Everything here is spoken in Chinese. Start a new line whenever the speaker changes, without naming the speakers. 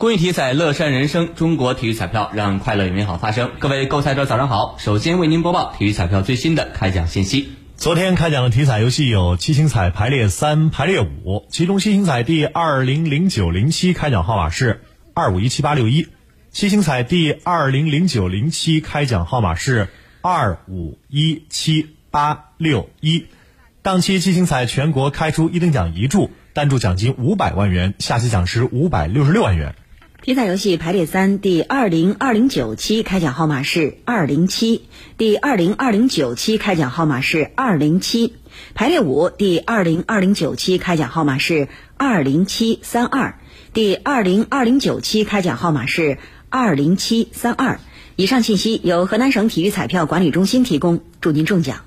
公益体彩，乐善人生。中国体育彩票让快乐与美好发生。各位购彩者，早上好！首先为您播报体育彩票最新的开奖信息。
昨天开奖的体彩游戏有七星彩排列三、排列五，其中七星彩第二零零九零七开奖号码是二五一七八六一，七星彩第二零零九零七开奖号码是二五一七八六一。当期七星彩全国开出一等奖一注，单注奖金五百万元，下期奖池五百六十六万元。
体彩游戏排列三第二零二零九期开奖号码是二零七，第二零二零九期开奖号码是二零七，排列五第二零二零九期开奖号码是二零七三二，第二零二零九期开奖号码是二零七三二。以上信息由河南省体育彩票管理中心提供，祝您中奖。